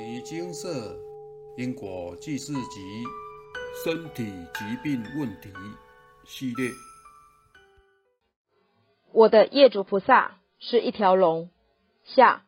尼金色因果记事集身体疾病问题系列。我的业主菩萨是一条龙。下，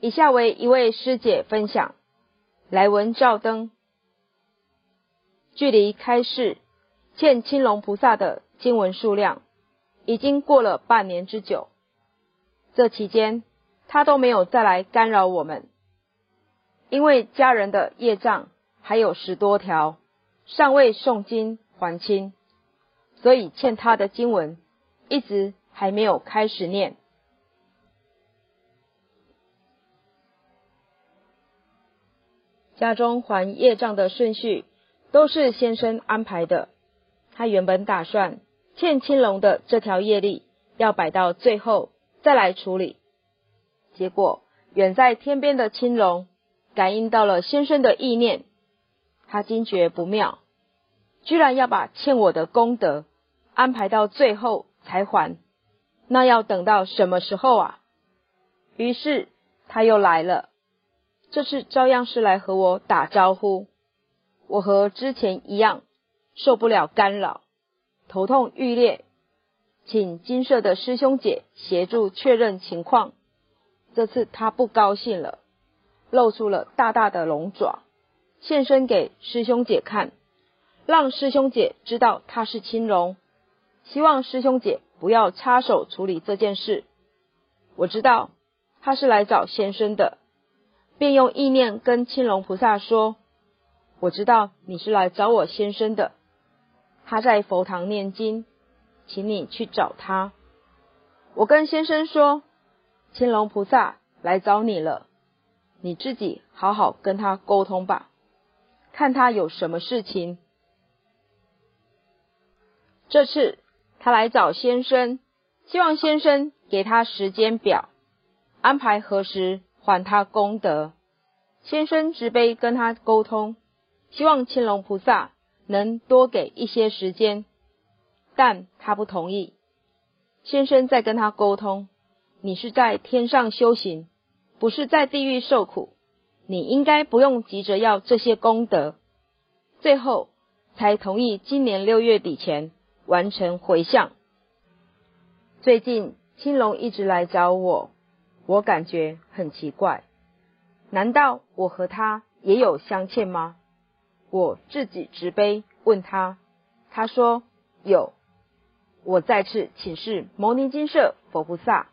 以下为一位师姐分享。来文照灯，距离开示欠青龙菩萨的经文数量已经过了半年之久。这期间，他都没有再来干扰我们，因为家人的业障还有十多条，尚未诵经还清，所以欠他的经文一直还没有开始念。家中还业障的顺序都是先生安排的，他原本打算欠青龙的这条业力要摆到最后。再来处理，结果远在天边的青龙感应到了先生的意念，他惊觉不妙，居然要把欠我的功德安排到最后才还，那要等到什么时候啊？于是他又来了，这次照样是来和我打招呼。我和之前一样，受不了干扰，头痛欲裂。请金色的师兄姐协助确认情况。这次他不高兴了，露出了大大的龙爪，现身给师兄姐看，让师兄姐知道他是青龙，希望师兄姐不要插手处理这件事。我知道他是来找先生的，便用意念跟青龙菩萨说：“我知道你是来找我先生的，他在佛堂念经。”请你去找他。我跟先生说，青龙菩萨来找你了，你自己好好跟他沟通吧，看他有什么事情。这次他来找先生，希望先生给他时间表，安排何时还他功德。先生直悲跟他沟通，希望青龙菩萨能多给一些时间。但他不同意。先生在跟他沟通：“你是在天上修行，不是在地狱受苦。你应该不用急着要这些功德。”最后才同意今年六月底前完成回向。最近青龙一直来找我，我感觉很奇怪。难道我和他也有相欠吗？我自己直悲问他，他说有。我再次请示牟尼金舍佛菩萨，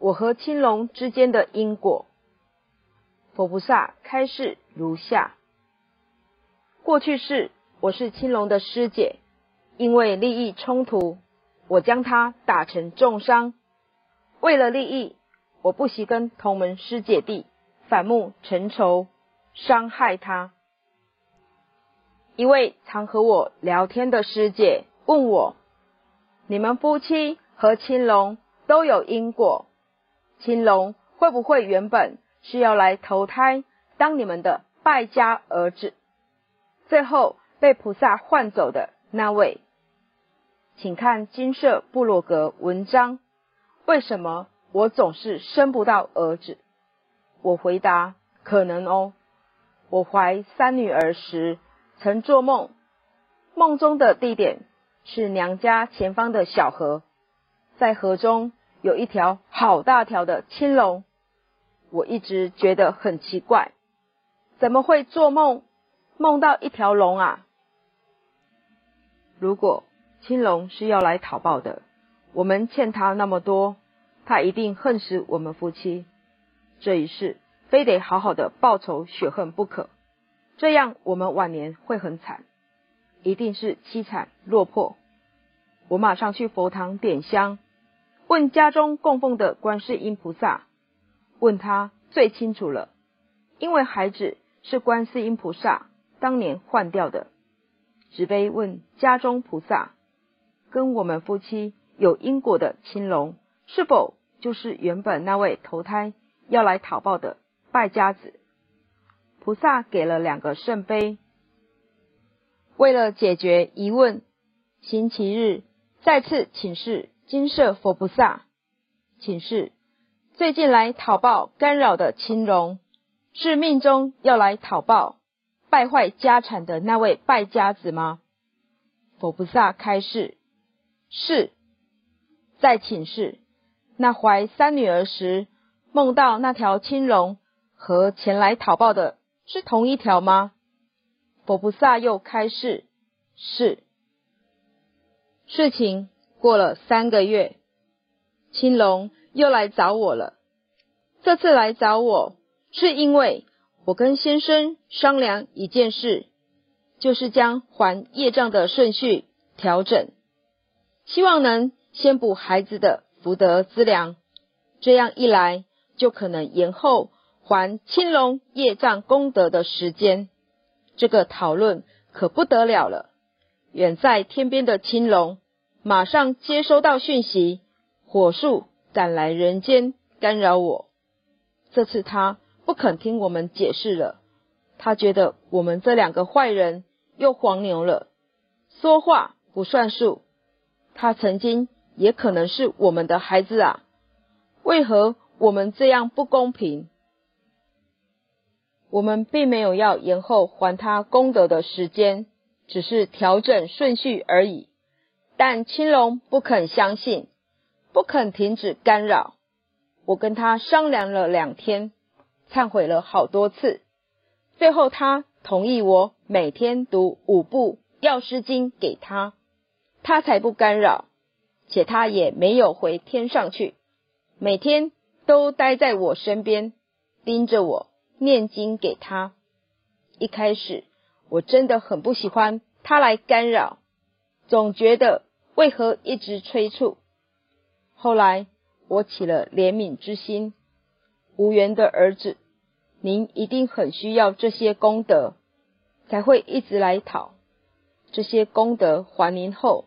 我和青龙之间的因果。佛菩萨开示如下：过去世我是青龙的师姐，因为利益冲突，我将他打成重伤。为了利益，我不惜跟同门师姐弟反目成仇，伤害他。一位常和我聊天的师姐问我。你们夫妻和青龙都有因果，青龙会不会原本是要来投胎当你们的败家儿子，最后被菩萨换走的那位？请看金色部落格文章。为什么我总是生不到儿子？我回答：可能哦。我怀三女儿时，曾做梦，梦中的地点。是娘家前方的小河，在河中有一条好大条的青龙，我一直觉得很奇怪，怎么会做梦梦到一条龙啊？如果青龙是要来讨报的，我们欠他那么多，他一定恨死我们夫妻，这一世非得好好的报仇雪恨不可，这样我们晚年会很惨。一定是凄惨落魄。我马上去佛堂点香，问家中供奉的观世音菩萨，问他最清楚了，因为孩子是观世音菩萨当年换掉的。只悲问家中菩萨，跟我们夫妻有因果的青龙，是否就是原本那位投胎要来讨报的败家子？菩萨给了两个圣杯。为了解决疑问，星期日再次请示金色佛菩萨，请示最近来讨报干扰的青龙，是命中要来讨报败坏家产的那位败家子吗？佛菩萨开示：是。再请示，那怀三女儿时梦到那条青龙和前来讨报的是同一条吗？佛菩萨又开示：是。事情过了三个月，青龙。又来找我了。这次来找我，是因为我跟先生商量一件事，就是将还业障的顺序调整，希望能先补孩子的福德资粮，这样一来就可能延后还青龙业障功德的时间。这个讨论可不得了了。远在天边的青龙马上接收到讯息，火速。赶来人间干扰我，这次他不肯听我们解释了。他觉得我们这两个坏人又黄牛了，说话不算数。他曾经也可能是我们的孩子啊，为何我们这样不公平？我们并没有要延后还他功德的时间，只是调整顺序而已。但青龙不肯相信。不肯停止干扰，我跟他商量了两天，忏悔了好多次，最后他同意我每天读五部药师经给他，他才不干扰，且他也没有回天上去，每天都待在我身边，盯着我念经给他。一开始我真的很不喜欢他来干扰，总觉得为何一直催促。后来我起了怜悯之心，无缘的儿子，您一定很需要这些功德，才会一直来讨。这些功德还您后，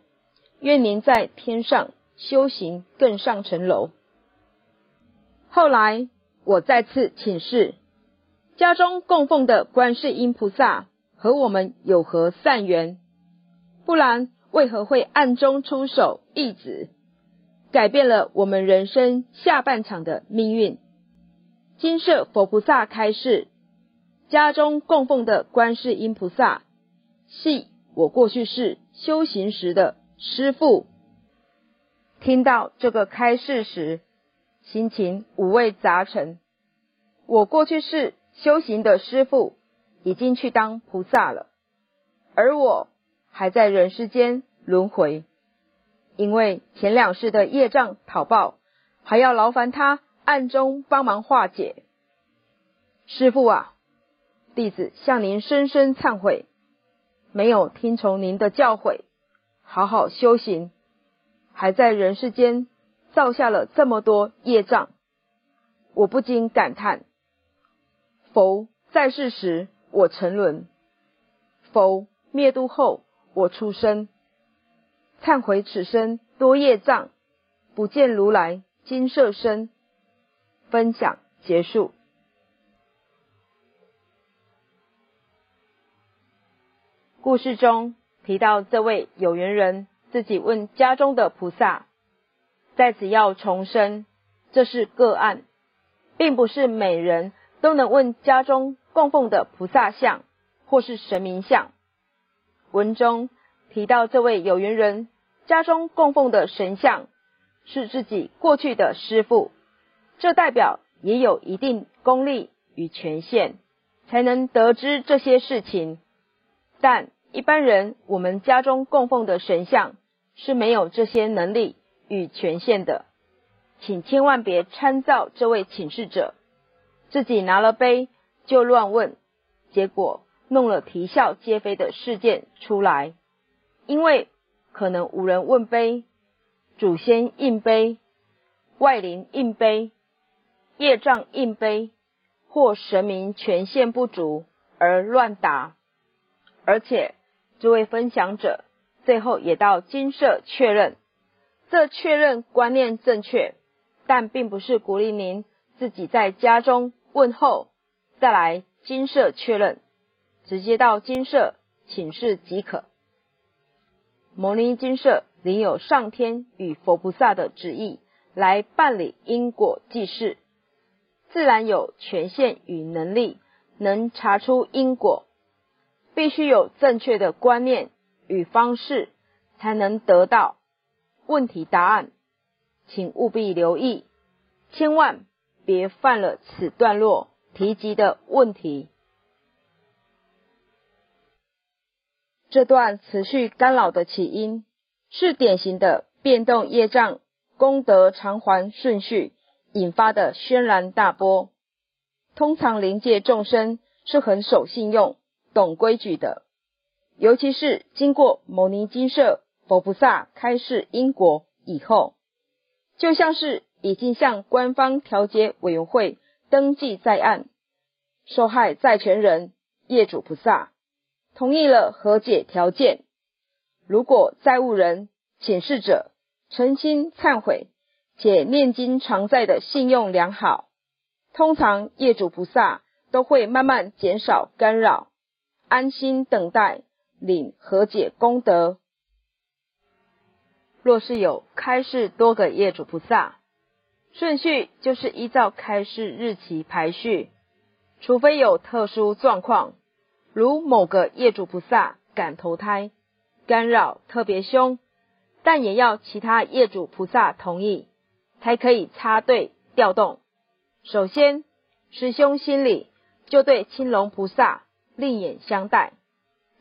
愿您在天上修行更上层楼。后来我再次请示，家中供奉的观世音菩萨和我们有何善缘？不然为何会暗中出手一子？改变了我们人生下半场的命运。金色佛菩萨开示，家中供奉的观世音菩萨，系我过去世修行时的师父。听到这个开示时，心情五味杂陈。我过去世修行的师父已经去当菩萨了，而我还在人世间轮回。因为前两世的业障讨报，还要劳烦他暗中帮忙化解。师父啊，弟子向您深深忏悔，没有听从您的教诲，好好修行，还在人世间造下了这么多业障。我不禁感叹：佛在世时我沉沦，佛灭度后我出生。忏悔此生多业障，不见如来金色身。分享结束。故事中提到这位有缘人自己问家中的菩萨，在此要重申，这是个案，并不是每人都能问家中供奉的菩萨像或是神明像。文中提到这位有缘人。家中供奉的神像是自己过去的师父，这代表也有一定功力与权限，才能得知这些事情。但一般人，我们家中供奉的神像是没有这些能力与权限的，请千万别参照这位请示者，自己拿了杯就乱问，结果弄了啼笑皆非的事件出来，因为。可能无人问碑，祖先印碑，外灵印碑，业障印碑，或神明权限不足而乱答。而且这位分享者最后也到金社确认，这确认观念正确，但并不是鼓励您自己在家中问候再来金社确认，直接到金舍请示即可。摩尼金舍领有上天与佛菩萨的旨意来办理因果记事，自然有权限与能力，能查出因果。必须有正确的观念与方式，才能得到问题答案。请务必留意，千万别犯了此段落提及的问题。这段持续干扰的起因，是典型的变动业障功德偿还顺序引发的轩然大波。通常灵界众生是很守信用。懂规矩的，尤其是经过牟尼金舍佛菩萨开示因果以后，就像是已经向官方调解委员会登记在案，受害债权人业主菩萨同意了和解条件。如果债务人请示者诚心忏悔且念经常在的信用良好，通常业主菩萨都会慢慢减少干扰。安心等待领和解功德。若是有开示多个业主菩萨，顺序就是依照开示日期排序，除非有特殊状况，如某个业主菩萨敢投胎，干扰特别凶，但也要其他业主菩萨同意，才可以插队调动。首先，师兄心里就对青龙菩萨。另眼相待，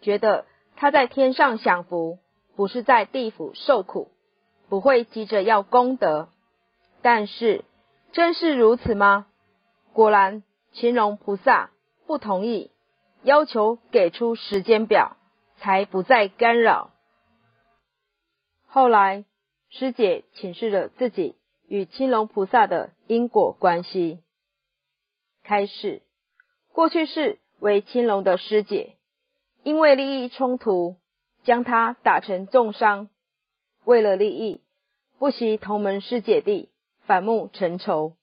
觉得他在天上享福，不是在地府受苦，不会急着要功德。但是，真是如此吗？果然，青龙菩萨不同意，要求给出时间表，才不再干扰。后来，师姐请示了自己与青龙菩萨的因果关系，开始过去是。为青龙的师姐，因为利益冲突，将他打成重伤。为了利益，不惜同门师姐弟反目成仇，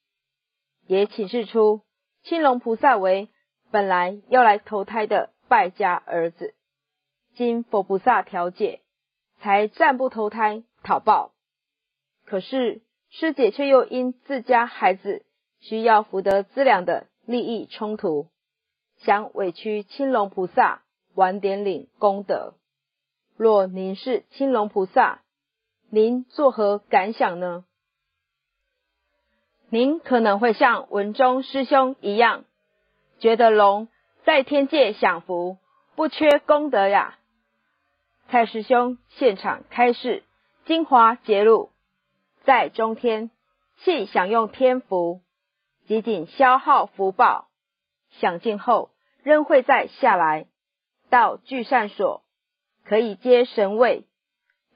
也请示出青龙菩萨为本来要来投胎的败家儿子，经佛菩萨调解，才暂不投胎讨报。可是师姐却又因自家孩子需要福德资粮的利益冲突。想委屈青龙菩萨晚点领功德，若您是青龙菩萨，您作何感想呢？您可能会像文中师兄一样，觉得龙在天界享福，不缺功德呀。蔡师兄现场开示，精华揭露，在中天系享用天福，仅仅消耗福报。享尽后，仍会再下来到聚善所，可以接神位，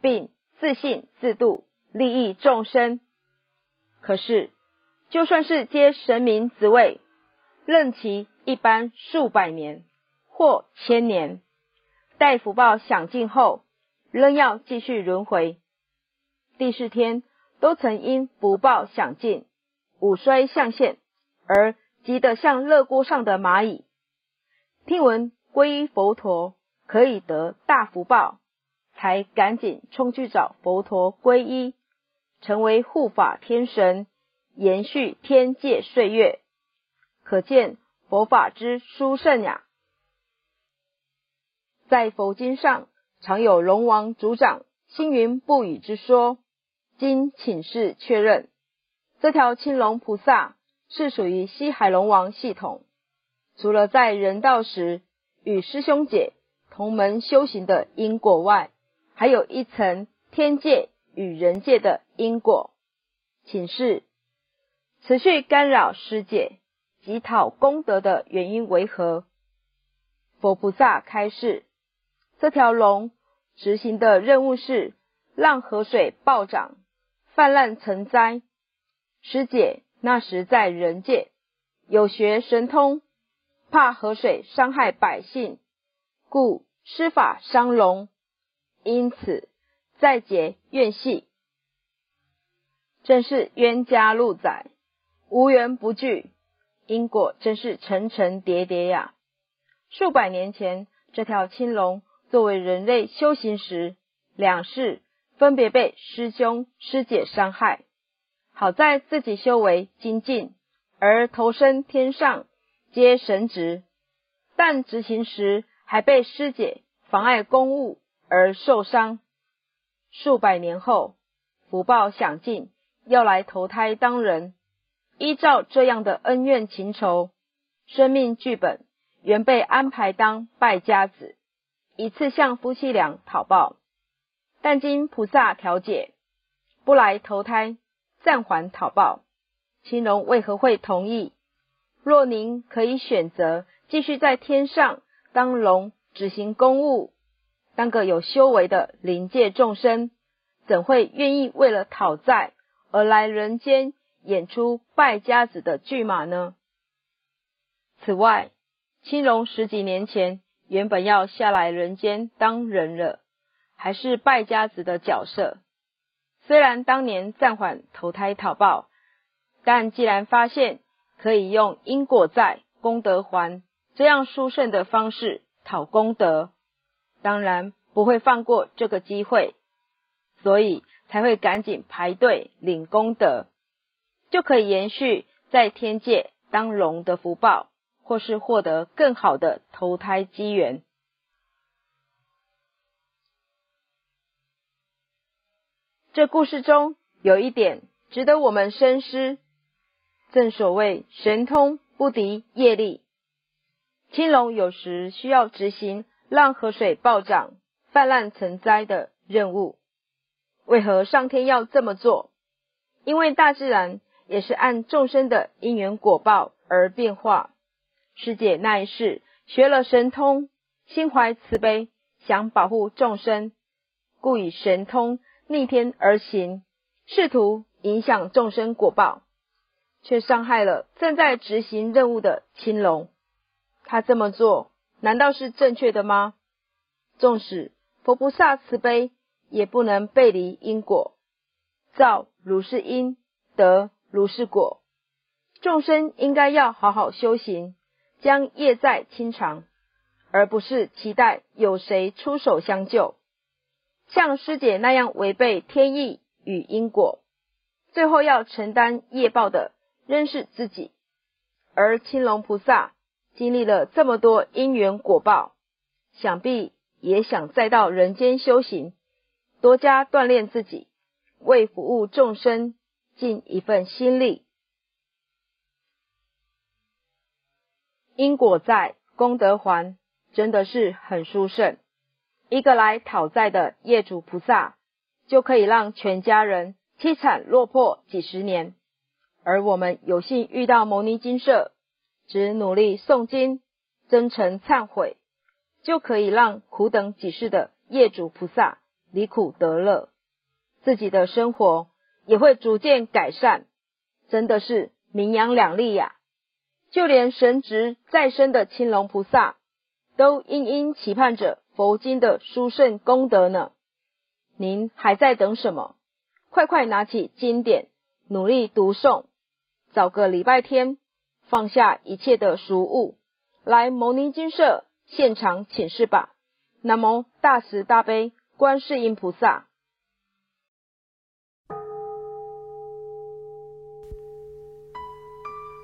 并自信自度，利益众生。可是，就算是接神明职位，任其一般数百年或千年，待福报享尽后，仍要继续轮回。第四天都曾因福报享尽，五衰象现而。急得像热锅上的蚂蚁。听闻皈依佛陀可以得大福报，才赶紧冲去找佛陀皈依，成为护法天神，延续天界岁月。可见佛法之殊胜呀！在佛经上常有龙王主掌星云不语之说，经请示确认，这条青龙菩萨。是属于西海龙王系统，除了在人道时与师兄姐同门修行的因果外，还有一层天界与人界的因果。请示持续干扰师姐乞讨功德的原因为何？佛菩萨开示：这条龙执行的任务是让河水暴涨，泛滥成灾。师姐。那时在人界有学神通，怕河水伤害百姓，故施法伤龙，因此再结怨系，正是冤家路窄，无缘不聚，因果真是层层叠叠呀！数百年前，这条青龙作为人类修行时，两世分别被师兄师姐伤害。好在自己修为精进，而投身天上接神职，但执行时还被师姐妨碍公务而受伤。数百年后，福报享尽，要来投胎当人。依照这样的恩怨情仇，生命剧本原被安排当败家子，一次向夫妻俩讨报。但经菩萨调解，不来投胎，暂缓讨报。青龙为何会同意？若您可以选择继续在天上当龙，执行公务，当个有修为的灵界众生，怎会愿意为了讨债而来人间？演出败家子的剧码呢？此外，青龙十几年前原本要下来人间当人了，还是败家子的角色。虽然当年暂缓投胎讨报，但既然发现可以用因果债功德还这样殊胜的方式讨功德，当然不会放过这个机会，所以才会赶紧排队领功德。就可以延续在天界当龙的福报，或是获得更好的投胎机缘。这故事中有一点值得我们深思，正所谓神通不敌业力。青龙有时需要执行让河水暴涨、泛滥成灾的任务，为何上天要这么做？因为大自然。也是按众生的因缘果报而变化。师姐那一世学了神通，心怀慈悲，想保护众生，故以神通逆天而行，试图影响众生果报，却伤害了正在执行任务的青龙。他这么做，难道是正确的吗？纵使佛菩萨慈悲，也不能背离因果。造如是因，得。如是果，众生应该要好好修行，将业债清偿，而不是期待有谁出手相救。像师姐那样违背天意与因果，最后要承担业报的仍是自己。而青龙菩萨经历了这么多因缘果报，想必也想再到人间修行，多加锻炼自己，为服务众生。尽一份心力，因果债功德还，真的是很殊胜。一个来讨债的业主菩萨，就可以让全家人凄惨落魄几十年。而我们有幸遇到牟尼金舍，只努力诵经、真诚忏悔，就可以让苦等几世的业主菩萨离苦得乐，自己的生活。也会逐渐改善，真的是名扬两利呀！就连神职再生的青龙菩萨，都殷殷期盼着佛经的殊胜功德呢。您还在等什么？快快拿起经典，努力读诵，找个礼拜天，放下一切的俗物，来牟尼金舍现场请示吧。南无大慈大悲观世音菩萨。